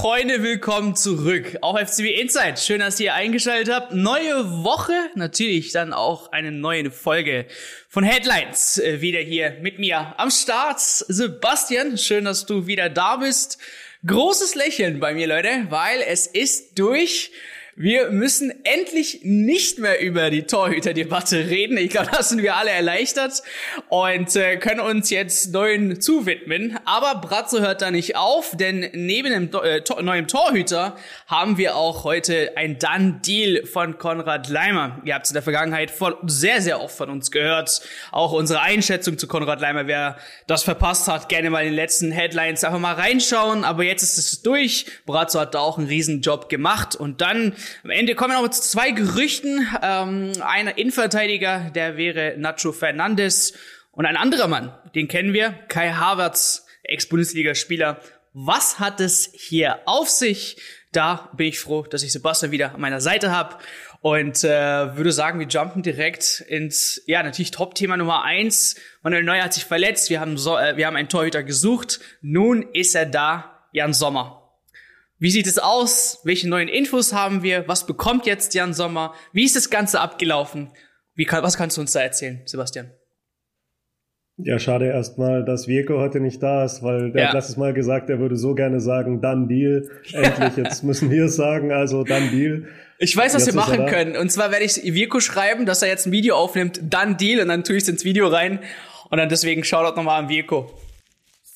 Freunde, willkommen zurück auf FCB Insight. Schön, dass ihr eingeschaltet habt. Neue Woche, natürlich dann auch eine neue Folge von Headlines äh, wieder hier mit mir am Start. Sebastian, schön, dass du wieder da bist. Großes Lächeln bei mir, Leute, weil es ist durch. Wir müssen endlich nicht mehr über die Torhüter-Debatte reden. Ich glaube, da sind wir alle erleichtert und äh, können uns jetzt neuen zuwidmen. Aber Bratzo hört da nicht auf, denn neben dem äh, to neuen Torhüter haben wir auch heute ein Done-Deal von Konrad Leimer. Ihr habt es in der Vergangenheit voll, sehr, sehr oft von uns gehört. Auch unsere Einschätzung zu Konrad Leimer. Wer das verpasst hat, gerne mal in den letzten Headlines einfach mal reinschauen. Aber jetzt ist es durch. Bratzo hat da auch einen riesen Job gemacht und dann am Ende kommen noch zu zwei Gerüchten. Ähm, einer Innenverteidiger, der wäre Nacho Fernandes. Und ein anderer Mann, den kennen wir, Kai Havertz, Ex-Bundesligaspieler. Was hat es hier auf sich? Da bin ich froh, dass ich Sebastian wieder an meiner Seite habe. Und äh, würde sagen, wir jumpen direkt ins, ja, natürlich Top-Thema Nummer eins. Manuel Neuer hat sich verletzt. Wir haben, so, äh, wir haben einen Torhüter gesucht. Nun ist er da, Jan Sommer. Wie sieht es aus? Welche neuen Infos haben wir? Was bekommt jetzt Jan Sommer? Wie ist das Ganze abgelaufen? Wie kann, was kannst du uns da erzählen, Sebastian? Ja, schade erstmal, dass Wirko heute nicht da ist, weil der ja. hat letztes Mal gesagt, er würde so gerne sagen, dann Deal. Endlich, jetzt müssen wir es sagen, also dann Deal. Ich weiß, was jetzt wir machen können. Und zwar werde ich Wirko schreiben, dass er jetzt ein Video aufnimmt, dann Deal, und dann tue ich es ins Video rein. Und dann deswegen Shoutout nochmal an Wirko.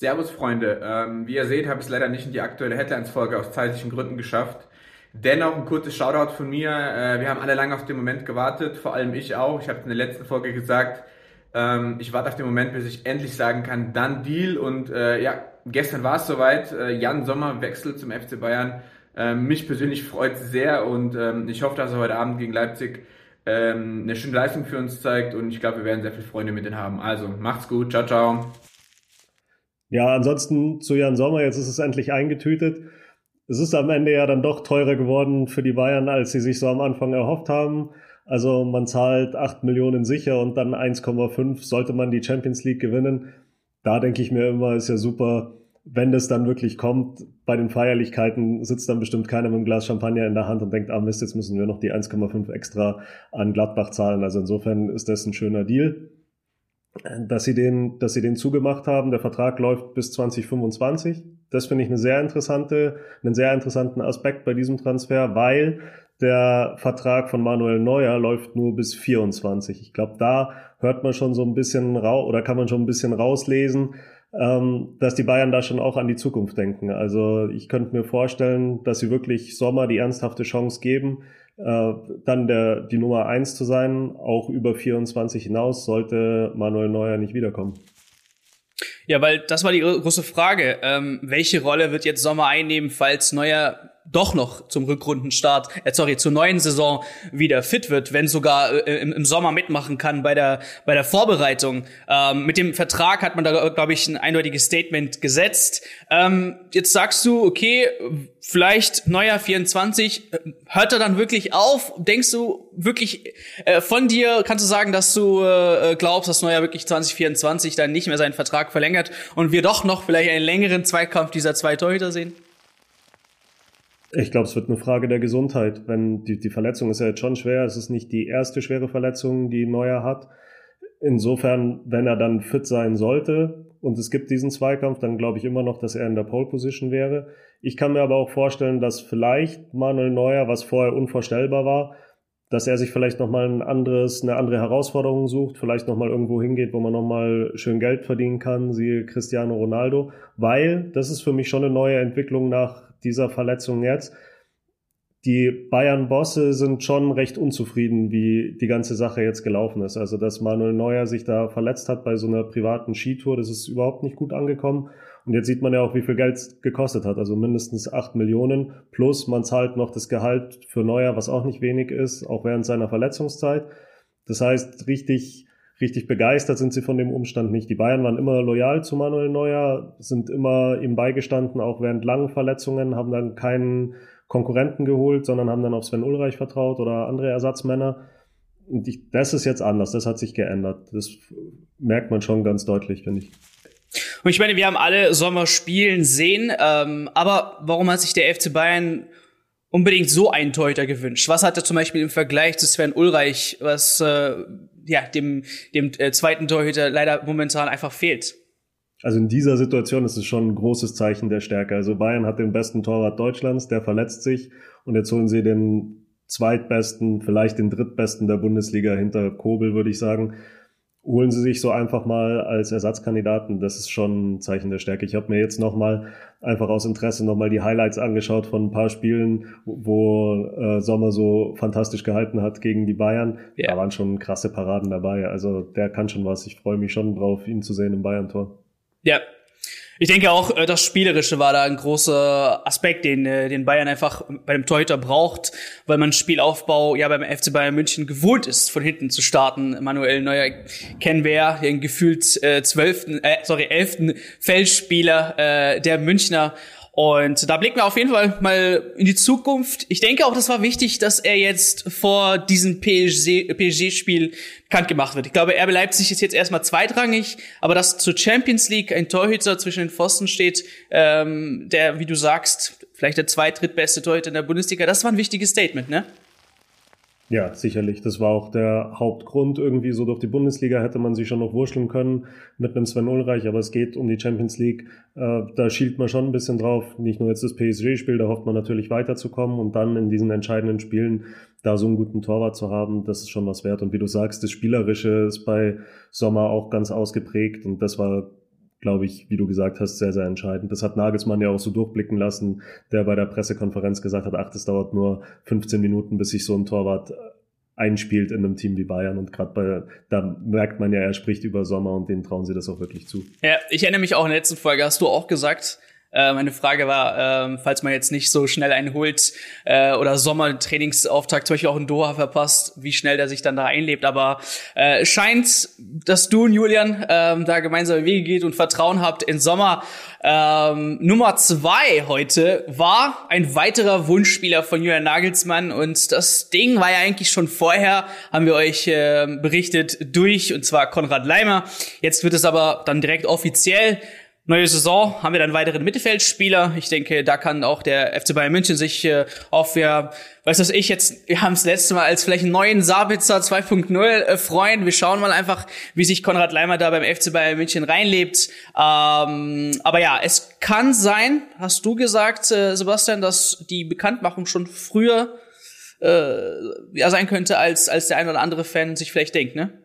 Servus Freunde, ähm, wie ihr seht, habe ich es leider nicht in die aktuelle Headlines-Folge aus zeitlichen Gründen geschafft. Dennoch ein kurzes Shoutout von mir. Äh, wir haben alle lange auf den Moment gewartet, vor allem ich auch. Ich habe in der letzten Folge gesagt, ähm, ich warte auf den Moment, bis ich endlich sagen kann, dann Deal. Und äh, ja, gestern war es soweit. Äh, Jan Sommer wechselt zum FC Bayern. Ähm, mich persönlich freut sehr und ähm, ich hoffe, dass er heute Abend gegen Leipzig ähm, eine schöne Leistung für uns zeigt und ich glaube, wir werden sehr viele Freunde mit ihm haben. Also macht's gut, ciao, ciao. Ja, ansonsten zu Jan Sommer, jetzt ist es endlich eingetütet. Es ist am Ende ja dann doch teurer geworden für die Bayern, als sie sich so am Anfang erhofft haben. Also man zahlt 8 Millionen sicher und dann 1,5 sollte man die Champions League gewinnen. Da denke ich mir immer, ist ja super, wenn das dann wirklich kommt. Bei den Feierlichkeiten sitzt dann bestimmt keiner mit einem Glas Champagner in der Hand und denkt, ah Mist, jetzt müssen wir noch die 1,5 extra an Gladbach zahlen. Also insofern ist das ein schöner Deal dass sie den, dass sie den zugemacht haben. Der Vertrag läuft bis 2025. Das finde ich eine sehr interessante, einen sehr interessanten Aspekt bei diesem Transfer, weil der Vertrag von Manuel Neuer läuft nur bis 24. Ich glaube, da hört man schon so ein bisschen raus oder kann man schon ein bisschen rauslesen, ähm, dass die Bayern da schon auch an die Zukunft denken. Also ich könnte mir vorstellen, dass sie wirklich Sommer die ernsthafte Chance geben, äh, dann der, die Nummer eins zu sein, auch über 24 hinaus, sollte Manuel Neuer nicht wiederkommen. Ja, weil das war die große Frage. Ähm, welche Rolle wird jetzt Sommer einnehmen, falls Neuer doch noch zum Rückrundenstart, äh, sorry, zur neuen Saison wieder fit wird, wenn sogar äh, im, im, Sommer mitmachen kann bei der bei der Vorbereitung. Ähm, mit dem Vertrag hat man da glaube ich ein eindeutiges Statement gesetzt. Ähm, jetzt sagst du, okay, vielleicht neuer 24, hört er dann wirklich auf? Denkst du wirklich äh, von dir kannst du sagen, dass du äh, glaubst, dass Neuer wirklich 2024 dann nicht mehr seinen Vertrag verlängert und wir doch noch vielleicht einen längeren Zweikampf dieser zwei Torhüter sehen? Ich glaube, es wird eine Frage der Gesundheit. Wenn die, die Verletzung ist ja jetzt schon schwer. Es ist nicht die erste schwere Verletzung, die Neuer hat. Insofern, wenn er dann fit sein sollte und es gibt diesen Zweikampf, dann glaube ich immer noch, dass er in der Pole Position wäre. Ich kann mir aber auch vorstellen, dass vielleicht Manuel Neuer, was vorher unvorstellbar war, dass er sich vielleicht nochmal ein anderes, eine andere Herausforderung sucht, vielleicht nochmal irgendwo hingeht, wo man nochmal schön Geld verdienen kann, siehe Cristiano Ronaldo, weil das ist für mich schon eine neue Entwicklung nach dieser Verletzung jetzt. Die Bayern-Bosse sind schon recht unzufrieden, wie die ganze Sache jetzt gelaufen ist. Also, dass Manuel Neuer sich da verletzt hat bei so einer privaten Skitour, das ist überhaupt nicht gut angekommen. Und jetzt sieht man ja auch, wie viel Geld es gekostet hat. Also mindestens acht Millionen. Plus man zahlt noch das Gehalt für Neuer, was auch nicht wenig ist, auch während seiner Verletzungszeit. Das heißt, richtig richtig begeistert sind sie von dem Umstand nicht. Die Bayern waren immer loyal zu Manuel Neuer, sind immer ihm beigestanden, auch während langen Verletzungen, haben dann keinen Konkurrenten geholt, sondern haben dann auf Sven Ulreich vertraut oder andere Ersatzmänner. Und ich, das ist jetzt anders, das hat sich geändert. Das merkt man schon ganz deutlich, finde ich. Und ich meine, wir haben alle Sommer spielen sehen, ähm, aber warum hat sich der FC Bayern unbedingt so einen Torhüter gewünscht? Was hat er zum Beispiel im Vergleich zu Sven Ulreich, was äh, ja dem dem äh, zweiten Torhüter leider momentan einfach fehlt? Also in dieser Situation ist es schon ein großes Zeichen der Stärke. Also Bayern hat den besten Torwart Deutschlands, der verletzt sich und jetzt holen sie den zweitbesten, vielleicht den drittbesten der Bundesliga hinter Kobel, würde ich sagen holen sie sich so einfach mal als Ersatzkandidaten. Das ist schon ein Zeichen der Stärke. Ich habe mir jetzt nochmal einfach aus Interesse nochmal die Highlights angeschaut von ein paar Spielen, wo äh, Sommer so fantastisch gehalten hat gegen die Bayern. Ja. Da waren schon krasse Paraden dabei. Also der kann schon was. Ich freue mich schon drauf, ihn zu sehen im Bayern-Tor. Ja, ich denke auch, äh, das Spielerische war da ein großer Aspekt, den, äh, den Bayern einfach bei dem Torhüter braucht, weil man Spielaufbau ja beim FC Bayern München gewohnt ist, von hinten zu starten. Manuel Neuer kennen wir ja, den gefühlt äh, zwölften, äh, sorry, elften Feldspieler äh, der Münchner. Und da blicken wir auf jeden Fall mal in die Zukunft. Ich denke auch, das war wichtig, dass er jetzt vor diesem PSG-Spiel bekannt gemacht wird. Ich glaube, RB Leipzig ist jetzt erstmal zweitrangig, aber dass zur Champions League ein Torhüter zwischen den Pfosten steht, ähm, der, wie du sagst, vielleicht der zweit-, drittbeste Torhüter in der Bundesliga, das war ein wichtiges Statement, ne? Ja, sicherlich. Das war auch der Hauptgrund. Irgendwie so durch die Bundesliga hätte man sich schon noch wurschteln können mit einem Sven Ulreich, aber es geht um die Champions League. Äh, da schielt man schon ein bisschen drauf. Nicht nur jetzt das PSG-Spiel, da hofft man natürlich weiterzukommen und dann in diesen entscheidenden Spielen da so einen guten Torwart zu haben, das ist schon was wert. Und wie du sagst, das Spielerische ist bei Sommer auch ganz ausgeprägt und das war glaube ich, wie du gesagt hast, sehr, sehr entscheidend. Das hat Nagelsmann ja auch so durchblicken lassen, der bei der Pressekonferenz gesagt hat, ach, das dauert nur 15 Minuten, bis sich so ein Torwart einspielt in einem Team wie Bayern und gerade bei da merkt man ja, er spricht über Sommer und denen trauen sie das auch wirklich zu. Ja, ich erinnere mich auch in der letzten Folge, hast du auch gesagt, äh, meine Frage war, äh, falls man jetzt nicht so schnell einen holt äh, oder Sommertrainingsauftakt zum Beispiel auch in Doha verpasst, wie schnell der sich dann da einlebt. Aber äh, scheint, dass du und Julian äh, da gemeinsame Wege geht und Vertrauen habt in Sommer. Ähm, Nummer zwei heute war ein weiterer Wunschspieler von Julian Nagelsmann und das Ding war ja eigentlich schon vorher, haben wir euch äh, berichtet, durch und zwar Konrad Leimer. Jetzt wird es aber dann direkt offiziell. Neue Saison haben wir dann weiteren Mittelfeldspieler. Ich denke, da kann auch der FC Bayern München sich äh, auf, ja, weiß was ich jetzt, wir haben es letzte Mal als vielleicht einen neuen Sabitzer 2.0 äh, freuen. Wir schauen mal einfach, wie sich Konrad Leimer da beim FC Bayern München reinlebt. Ähm, aber ja, es kann sein, hast du gesagt, äh, Sebastian, dass die Bekanntmachung schon früher äh, ja sein könnte, als, als der ein oder andere Fan sich vielleicht denkt, ne?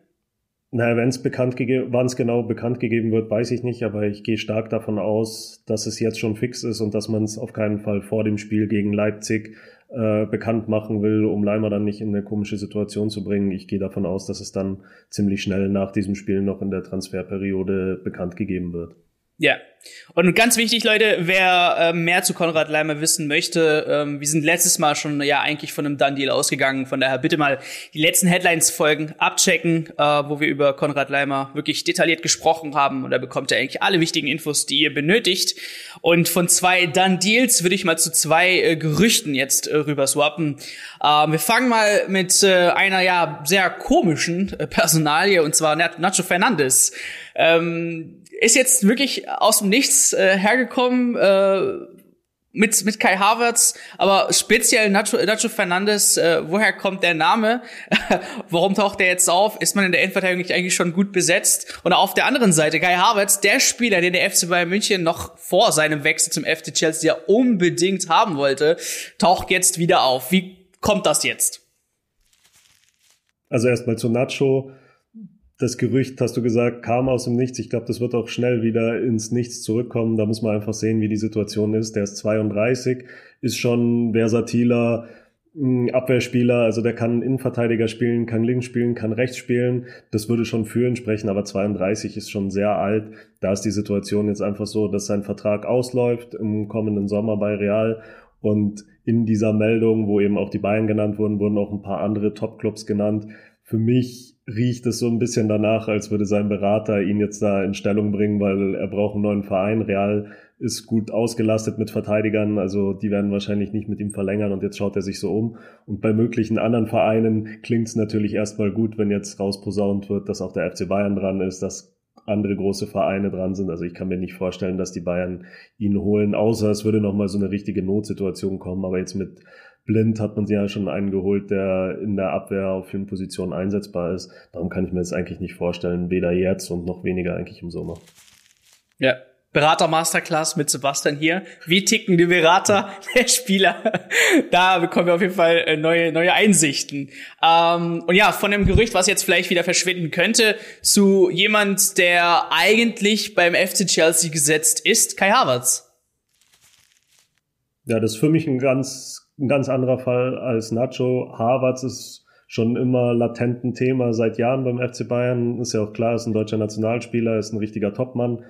Naja, wenn es bekannt gegeben, wann es genau bekannt gegeben wird, weiß ich nicht, aber ich gehe stark davon aus, dass es jetzt schon fix ist und dass man es auf keinen Fall vor dem Spiel gegen Leipzig äh, bekannt machen will, um Leimer dann nicht in eine komische Situation zu bringen. Ich gehe davon aus, dass es dann ziemlich schnell nach diesem Spiel noch in der Transferperiode bekannt gegeben wird. Ja. Und ganz wichtig, Leute, wer äh, mehr zu Konrad Leimer wissen möchte, ähm, wir sind letztes Mal schon ja eigentlich von einem Done-Deal ausgegangen. Von daher bitte mal die letzten Headlines-Folgen abchecken, äh, wo wir über Konrad Leimer wirklich detailliert gesprochen haben. Und da bekommt ihr eigentlich alle wichtigen Infos, die ihr benötigt. Und von zwei Done-Deals würde ich mal zu zwei äh, Gerüchten jetzt äh, rüber swappen. Ähm, wir fangen mal mit äh, einer ja sehr komischen äh, Personalie, und zwar Nacho Fernandes. Ähm, ist jetzt wirklich aus dem Nichts äh, hergekommen äh, mit mit Kai Havertz, aber speziell Nacho, Nacho Fernandes. Äh, woher kommt der Name? Warum taucht der jetzt auf? Ist man in der Endverteidigung nicht eigentlich schon gut besetzt? Und auf der anderen Seite Kai Havertz, der Spieler, den der FC Bayern München noch vor seinem Wechsel zum FC Chelsea ja unbedingt haben wollte, taucht jetzt wieder auf. Wie kommt das jetzt? Also erstmal zu Nacho das Gerücht, hast du gesagt, kam aus dem Nichts. Ich glaube, das wird auch schnell wieder ins Nichts zurückkommen. Da muss man einfach sehen, wie die Situation ist. Der ist 32, ist schon versatiler hm, Abwehrspieler, also der kann Innenverteidiger spielen, kann links spielen, kann rechts spielen. Das würde schon für ihn sprechen, aber 32 ist schon sehr alt. Da ist die Situation jetzt einfach so, dass sein Vertrag ausläuft im kommenden Sommer bei Real und in dieser Meldung, wo eben auch die Bayern genannt wurden, wurden auch ein paar andere Topclubs genannt. Für mich riecht es so ein bisschen danach, als würde sein Berater ihn jetzt da in Stellung bringen, weil er braucht einen neuen Verein. Real ist gut ausgelastet mit Verteidigern, also die werden wahrscheinlich nicht mit ihm verlängern und jetzt schaut er sich so um. Und bei möglichen anderen Vereinen klingt es natürlich erstmal gut, wenn jetzt rausposaunt wird, dass auch der FC Bayern dran ist, dass andere große Vereine dran sind. Also ich kann mir nicht vorstellen, dass die Bayern ihn holen, außer es würde nochmal so eine richtige Notsituation kommen. Aber jetzt mit Blind hat man sie ja schon einen geholt, der in der Abwehr auf vielen Positionen einsetzbar ist. Darum kann ich mir das eigentlich nicht vorstellen, weder jetzt und noch weniger eigentlich im Sommer. Ja, Berater Masterclass mit Sebastian hier. Wie ticken die Berater der Spieler? Da bekommen wir auf jeden Fall äh, neue, neue Einsichten. Ähm, und ja, von dem Gerücht, was jetzt vielleicht wieder verschwinden könnte, zu jemand, der eigentlich beim FC Chelsea gesetzt ist, Kai Havertz. Ja, das ist für mich ein ganz, ein ganz anderer Fall als Nacho. Havertz ist schon immer latent ein Thema seit Jahren beim FC Bayern. Ist ja auch klar, ist ein deutscher Nationalspieler, ist ein richtiger Topmann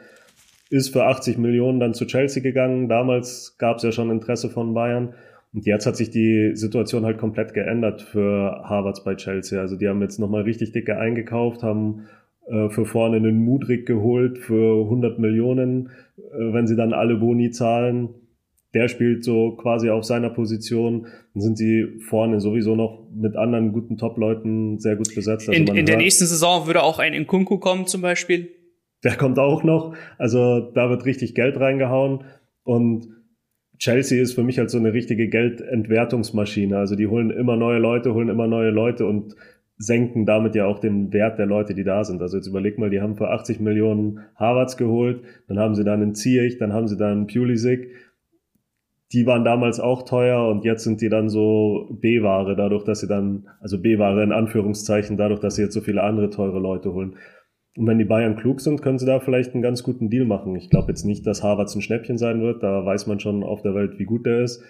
ist für 80 Millionen dann zu Chelsea gegangen. Damals gab es ja schon Interesse von Bayern. Und jetzt hat sich die Situation halt komplett geändert für Harvards bei Chelsea. Also die haben jetzt nochmal richtig dicke eingekauft, haben äh, für vorne einen Mudrik geholt für 100 Millionen. Äh, wenn sie dann alle Boni zahlen, der spielt so quasi auf seiner Position. Dann sind sie vorne sowieso noch mit anderen guten Top-Leuten sehr gut besetzt. Also in, in der nächsten Saison würde auch ein Nkunku kommen zum Beispiel der kommt auch noch. Also da wird richtig Geld reingehauen. Und Chelsea ist für mich halt so eine richtige Geldentwertungsmaschine. Also die holen immer neue Leute, holen immer neue Leute und senken damit ja auch den Wert der Leute, die da sind. Also jetzt überleg mal, die haben für 80 Millionen Harvards geholt, dann haben sie dann einen Ziyech, dann haben sie dann einen Pulisic. Die waren damals auch teuer und jetzt sind die dann so B-Ware, dadurch, dass sie dann, also B-Ware in Anführungszeichen, dadurch, dass sie jetzt so viele andere teure Leute holen. Und wenn die Bayern klug sind, können sie da vielleicht einen ganz guten Deal machen. Ich glaube jetzt nicht, dass Harvards ein Schnäppchen sein wird. Da weiß man schon auf der Welt, wie gut der ist.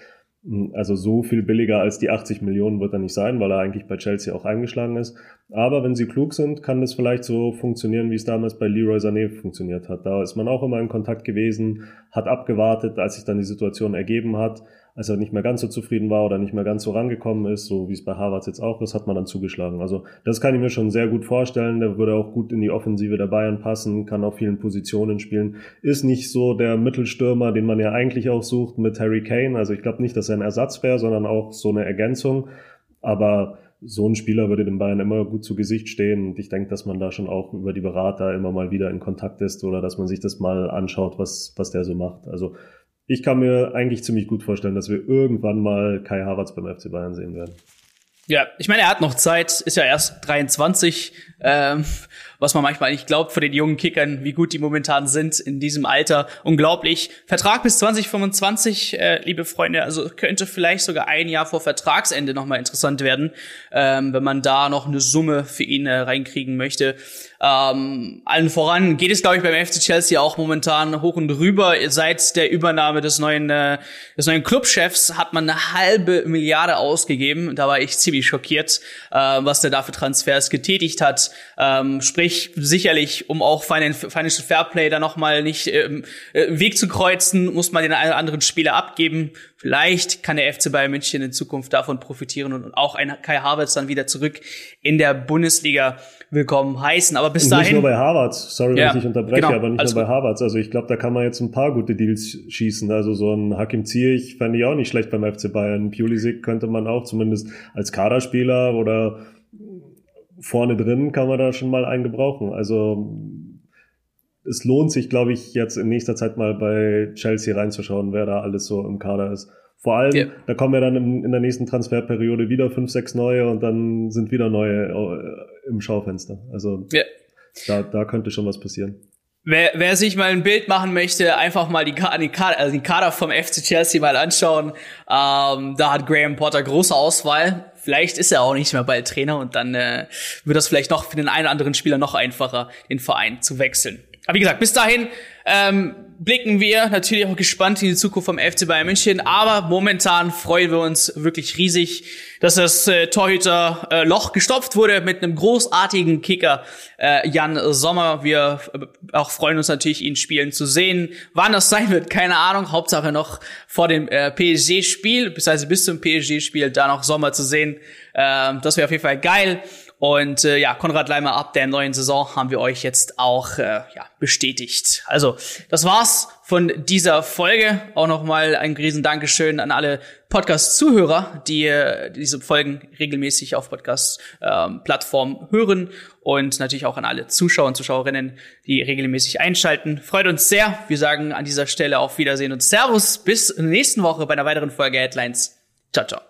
Also so viel billiger als die 80 Millionen wird er nicht sein, weil er eigentlich bei Chelsea auch eingeschlagen ist. Aber wenn sie klug sind, kann das vielleicht so funktionieren, wie es damals bei Leroy Sané funktioniert hat. Da ist man auch immer in Kontakt gewesen, hat abgewartet, als sich dann die Situation ergeben hat als er nicht mehr ganz so zufrieden war oder nicht mehr ganz so rangekommen ist, so wie es bei Harvards jetzt auch ist, hat man dann zugeschlagen. Also das kann ich mir schon sehr gut vorstellen. Der würde auch gut in die Offensive der Bayern passen, kann auf vielen Positionen spielen. Ist nicht so der Mittelstürmer, den man ja eigentlich auch sucht mit Harry Kane. Also ich glaube nicht, dass er ein Ersatz wäre, sondern auch so eine Ergänzung. Aber so ein Spieler würde dem Bayern immer gut zu Gesicht stehen. Und ich denke, dass man da schon auch über die Berater immer mal wieder in Kontakt ist oder dass man sich das mal anschaut, was, was der so macht. Also ich kann mir eigentlich ziemlich gut vorstellen, dass wir irgendwann mal Kai Havertz beim FC Bayern sehen werden. Ja, ich meine, er hat noch Zeit, ist ja erst 23, ähm, was man manchmal nicht glaubt für den jungen Kickern, wie gut die momentan sind in diesem Alter. Unglaublich. Vertrag bis 2025, äh, liebe Freunde, also könnte vielleicht sogar ein Jahr vor Vertragsende nochmal interessant werden, ähm, wenn man da noch eine Summe für ihn äh, reinkriegen möchte. Ähm, allen voran geht es, glaube ich, beim FC Chelsea auch momentan hoch und rüber. Seit der Übernahme des neuen, äh, des neuen Clubchefs hat man eine halbe Milliarde ausgegeben. Da war ich ziemlich schockiert, äh, was der da für Transfers getätigt hat. Ähm, sprich, sicherlich, um auch Financial Fairplay da nochmal nicht ähm, äh, Weg zu kreuzen, muss man den einen oder anderen Spieler abgeben. Vielleicht kann der FC Bayern München in Zukunft davon profitieren und auch ein Kai Havertz dann wieder zurück in der Bundesliga willkommen heißen. Aber bis dahin. Nicht nur bei Harvards, sorry, ja, wenn ich unterbreche, genau, aber nicht nur bei. Harvards. Also ich glaube, da kann man jetzt ein paar gute Deals schießen. Also so ein Hakim Ziyech fände ich auch nicht schlecht beim FC Bayern. Pulisic könnte man auch zumindest als Kaderspieler oder vorne drin kann man da schon mal einen gebrauchen. Also es lohnt sich, glaube ich, jetzt in nächster Zeit mal bei Chelsea reinzuschauen, wer da alles so im Kader ist. Vor allem, ja. da kommen ja dann in, in, der nächsten Transferperiode wieder fünf, sechs neue und dann sind wieder neue äh, im Schaufenster. Also ja. da, da könnte schon was passieren. Wer, wer sich mal ein Bild machen möchte, einfach mal die, die, Kader, also die Kader vom FC Chelsea mal anschauen. Ähm, da hat Graham Potter große Auswahl. Vielleicht ist er auch nicht mehr bald Trainer und dann äh, wird das vielleicht noch für den einen oder anderen Spieler noch einfacher, den Verein zu wechseln. Aber wie gesagt, bis dahin ähm, blicken wir natürlich auch gespannt in die Zukunft vom FC Bayern München. Aber momentan freuen wir uns wirklich riesig, dass das äh, Torhüter äh, gestopft wurde mit einem großartigen Kicker äh, Jan Sommer. Wir äh, auch freuen uns natürlich, ihn spielen zu sehen. Wann das sein wird, keine Ahnung. Hauptsache noch vor dem äh, PSG-Spiel, beziehungsweise bis zum PSG-Spiel da noch Sommer zu sehen. Äh, das wäre auf jeden Fall geil. Und äh, ja, Konrad Leimer ab der neuen Saison haben wir euch jetzt auch äh, ja, bestätigt. Also, das war's von dieser Folge. Auch nochmal ein riesen Dankeschön an alle Podcast-Zuhörer, die äh, diese Folgen regelmäßig auf Podcast-Plattformen ähm, hören und natürlich auch an alle Zuschauer und Zuschauerinnen, die regelmäßig einschalten. Freut uns sehr. Wir sagen an dieser Stelle auf Wiedersehen und Servus. Bis nächsten Woche bei einer weiteren Folge Headlines. Ciao, ciao.